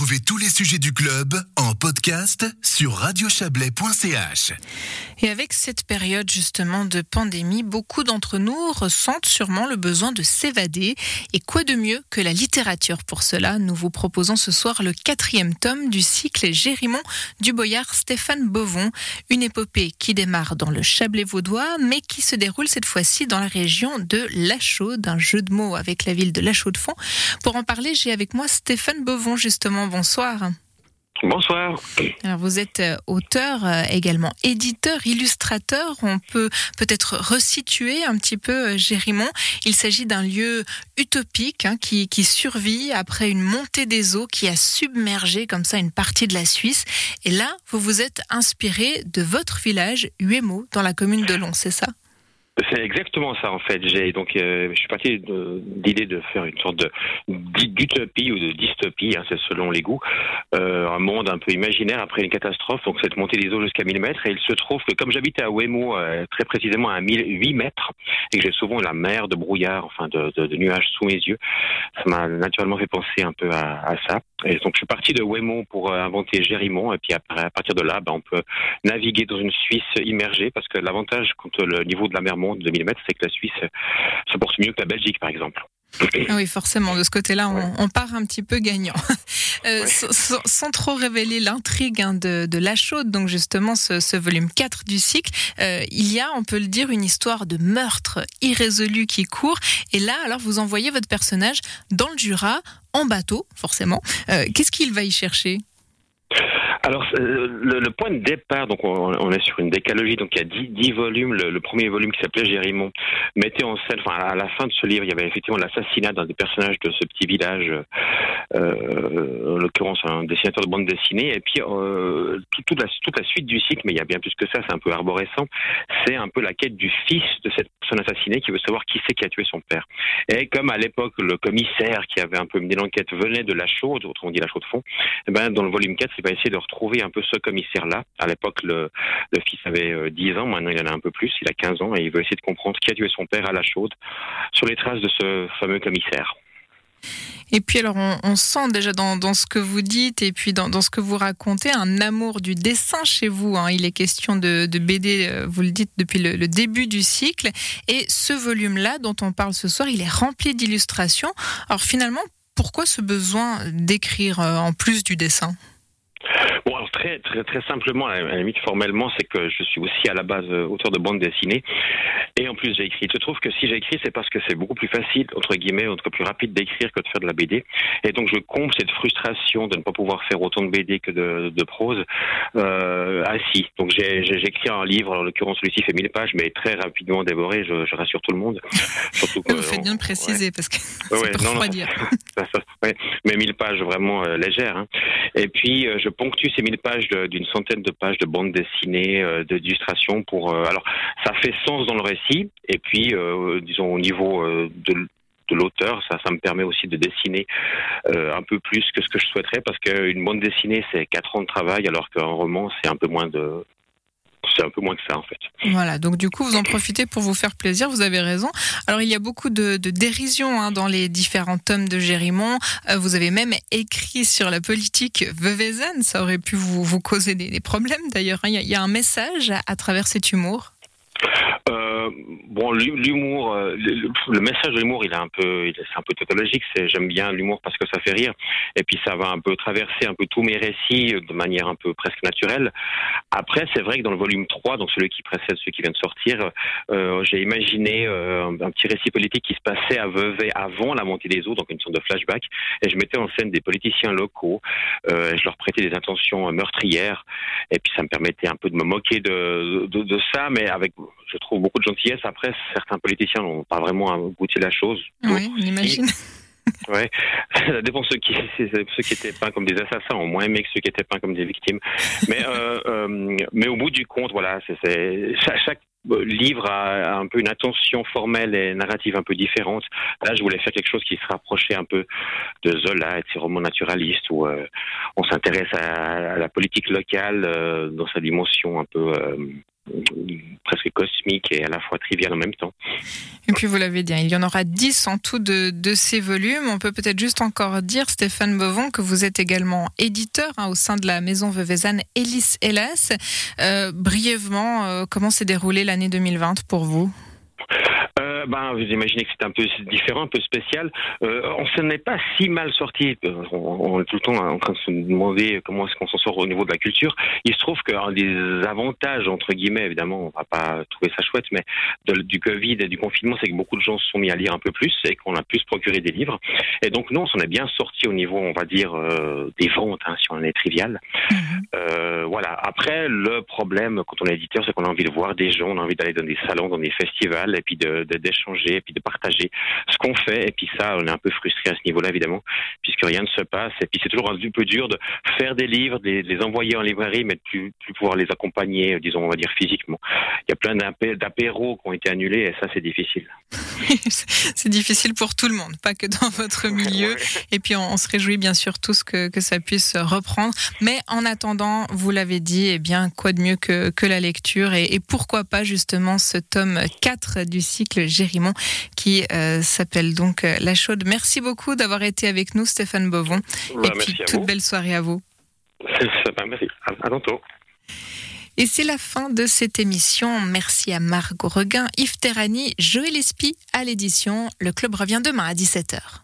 Retrouvez tous les sujets du club en podcast sur radiochablais.ch. Et avec cette période justement de pandémie, beaucoup d'entre nous ressentent sûrement le besoin de s'évader. Et quoi de mieux que la littérature pour cela? Nous vous proposons ce soir le quatrième tome du cycle Gérimont du boyard Stéphane Bovon, une épopée qui démarre dans le Chablais vaudois, mais qui se déroule cette fois-ci dans la région de La Chaude, un jeu de mots avec la ville de La Chaux-de-Fonds. Pour en parler, j'ai avec moi Stéphane Bovon, justement. Bonsoir. Bonsoir. Alors vous êtes euh, auteur, euh, également éditeur, illustrateur. On peut peut-être resituer un petit peu euh, Gérimont. Il s'agit d'un lieu utopique hein, qui, qui, survit après une montée des eaux qui a submergé comme ça une partie de la Suisse. Et là, vous vous êtes inspiré de votre village, Huemo, dans la commune de Long, c'est ça? C'est exactement ça en fait. J'ai donc euh, je suis parti d'idée de, faire une sorte d'utopie ou de dystopie, hein, c'est selon les goûts, euh, un monde un peu imaginaire après une catastrophe. Donc cette montée des eaux jusqu'à 1000 mètres. Et il se trouve que comme j'habitais à Wemo, euh, très précisément à 1008 mètres, et que j'ai souvent la mer de brouillard, enfin de, nuages sous mes yeux, ça m'a naturellement fait penser un peu à, ça. Et donc je suis parti de Wemo pour inventer Gérimont. Et puis après, à partir de là, ben, on peut naviguer dans une Suisse immergée parce que l'avantage quand le niveau de la mer monte de 2000 mètres, c'est que la Suisse se porte mieux que la Belgique, par exemple. Ah oui, forcément, de ce côté-là, on, part un petit peu gagnant. Euh, sans, trop révéler l'intrigue hein, de, La Chaude, donc justement ce, volume 4 du cycle, euh, il y a, on peut le dire, une histoire de meurtre irrésolu qui court. Et là, alors, vous envoyez votre personnage dans le Jura, en bateau, forcément. Euh, qu'est-ce qu'il va y chercher? Alors, euh, le, point de départ, donc on, est sur une décalogie, donc il y a dix, volumes. Le, premier volume qui s'appelait Gérimont mettait en scène, enfin à la fin de ce livre, il y avait effectivement l'assassinat d'un des personnages de ce petit village, euh, en l'occurrence un dessinateur de bande dessinée, et puis euh, toute, la, suite du cycle, mais il y a bien plus que ça, c'est un peu arborescent, c'est un peu la quête du fils de cette personne assassinée qui veut savoir qui c'est qui a tué son père. Et comme à l'époque, le commissaire qui avait un peu mené l'enquête venait de la chaude, autrement dit la chaude de fond, eh ben, dans le volume 4, il va essayer de trouver un peu ce commissaire-là. À l'époque, le, fils avait 10 euh, ans, maintenant il en a un peu plus, il a 15 ans, et il veut essayer de comprendre qui a tué son père à la chaude, sur les traces de ce fameux commissaire. Et puis alors on, sent déjà dans, ce que vous dites et puis dans, ce que vous racontez un amour du dessin chez vous. Hein. Il est question de, BD, euh, vous le dites depuis le, le début du cycle. Et ce volume-là dont on parle ce soir, il est rempli d'illustrations. Alors finalement, pourquoi ce besoin d'écrire euh, en plus du dessin? Bon, alors très, très, très simplement, à la limite formellement, c'est que je suis aussi à la base euh, auteur de bande dessinée. Et en plus, j'ai écrit. Je trouve que si j'ai écrit, c'est parce que c'est beaucoup plus facile, entre guillemets, entre plus rapide d'écrire que de faire de la BD. Et donc, je comble cette frustration de ne pas pouvoir faire autant de BD que de, de prose euh, assis. Donc, j'ai écrit un livre, en l'occurrence, celui-ci fait 1000 pages, mais très rapidement dévoré, je, je rassure tout le monde. Surtout que, Vous faites bien de préciser, parce que c'est pas non, dire. ouais, mais 1000 pages vraiment euh, légères. Hein. Et puis, euh, je ponctue ces 1000 pages d'une centaine de pages de bande dessinée, euh, d'illustration pour. Euh, alors, ça fait sens dans le récit, et puis, euh, disons, au niveau de de l'auteur, ça, ça me permet aussi de dessiner un peu plus que ce que je souhaiterais parce qu'une bande dessinée c'est quatre ans de travail alors qu'un roman c'est un peu moins de c'est un peu moins que ça en fait. Voilà, donc du coup vous en profitez pour vous faire plaisir, vous avez raison. Alors il y a beaucoup de, dérision hein, dans les différents tomes de Gérimont. Euh, vous avez même écrit sur la politique Veuvezane, ça aurait pu vous, vous causer des, problèmes d'ailleurs. Hein. Il, y a un message à travers cet humour euh, bon, l'humour, euh, le, message de l'humour, il est un peu, c'est un peu tautologique. J'aime bien l'humour parce que ça fait rire, et puis ça va un peu traverser un peu tous mes récits de manière un peu presque naturelle. Après, c'est vrai que dans le volume 3, donc celui qui précède celui qui vient de sortir, euh, j'ai imaginé euh, un, petit récit politique qui se passait à Vevey avant la montée des eaux, donc une sorte de flashback, et je mettais en scène des politiciens locaux, euh, je leur prêtais des intentions meurtrières, et puis ça me permettait un peu de me moquer de, de, de ça, mais avec, je trouve beaucoup de gentillesse. Après, certains politiciens n'ont pas vraiment abouti la chose. Oui, on imagine. Ouais, ça dépend ceux qui ceux qui étaient peints comme des assassins ont moins aimé que ceux qui étaient peints comme des victimes. Mais euh, euh, mais au bout du compte, voilà, c'est chaque livre a un peu une attention formelle et narrative un peu différente. Là, je voulais faire quelque chose qui se rapprochait un peu de Zola et de ses romans naturalistes où euh, on s'intéresse à, la politique locale dans sa dimension un peu cosmique et à la fois trivial en même temps. Et puis vous l'avez dit, hein, il y en aura 10 en tout de, ces volumes. On peut peut-être juste encore dire, Stéphane Bovon, que vous êtes également éditeur hein, au sein de la maison Vevezane Elis Hélas. Euh, brièvement, euh, comment s'est déroulée l'année 2020 pour vous? Euh, ben, vous imaginez que c'est un peu différent, un peu spécial. Euh, on s'en est pas si mal sorti. On, on, est tout le temps en train de se demander comment est-ce qu'on s'en sort au niveau de la culture. Il se trouve qu'un des avantages, entre guillemets, évidemment, on va pas trouver ça chouette, mais de, du Covid et du confinement, c'est que beaucoup de gens se sont mis à lire un peu plus et qu'on a pu se procurer des livres. Et donc, nous, on s'en est bien sorti au niveau, on va dire, euh, des ventes, hein, si on est trivial. Mm -hmm. voilà. Après, le problème, quand on est éditeur, c'est qu'on a envie de voir des gens, on a envie d'aller dans des salons, dans des festivals, et puis de, de et puis de partager ce qu'on fait. Et puis ça, on est un peu frustré à ce niveau-là, évidemment, puisque rien ne se passe. Et puis c'est toujours un peu dur de faire des livres, de les envoyer en librairie, mais de plus pouvoir les accompagner, disons, on va dire physiquement. Plein d'apéros qui ont été annulés et ça, c'est difficile. c'est difficile pour tout le monde, pas que dans votre milieu. Et puis on, on, se réjouit bien sûr tous que, que ça puisse reprendre. Mais en attendant, vous l'avez dit, eh bien, quoi de mieux que, que la lecture et, et pourquoi pas justement ce tome 4 du cycle Gérimont qui euh, s'appelle donc euh, La Chaude. Merci beaucoup d'avoir été avec nous, Stéphane Bovon. Ouais, et puis toute vous. belle soirée à vous. Merci. À, à bientôt. Et c'est la fin de cette émission. Merci à Margot Reguin, Yves Terrani, Joël Espy à l'édition. Le club revient demain à 17h.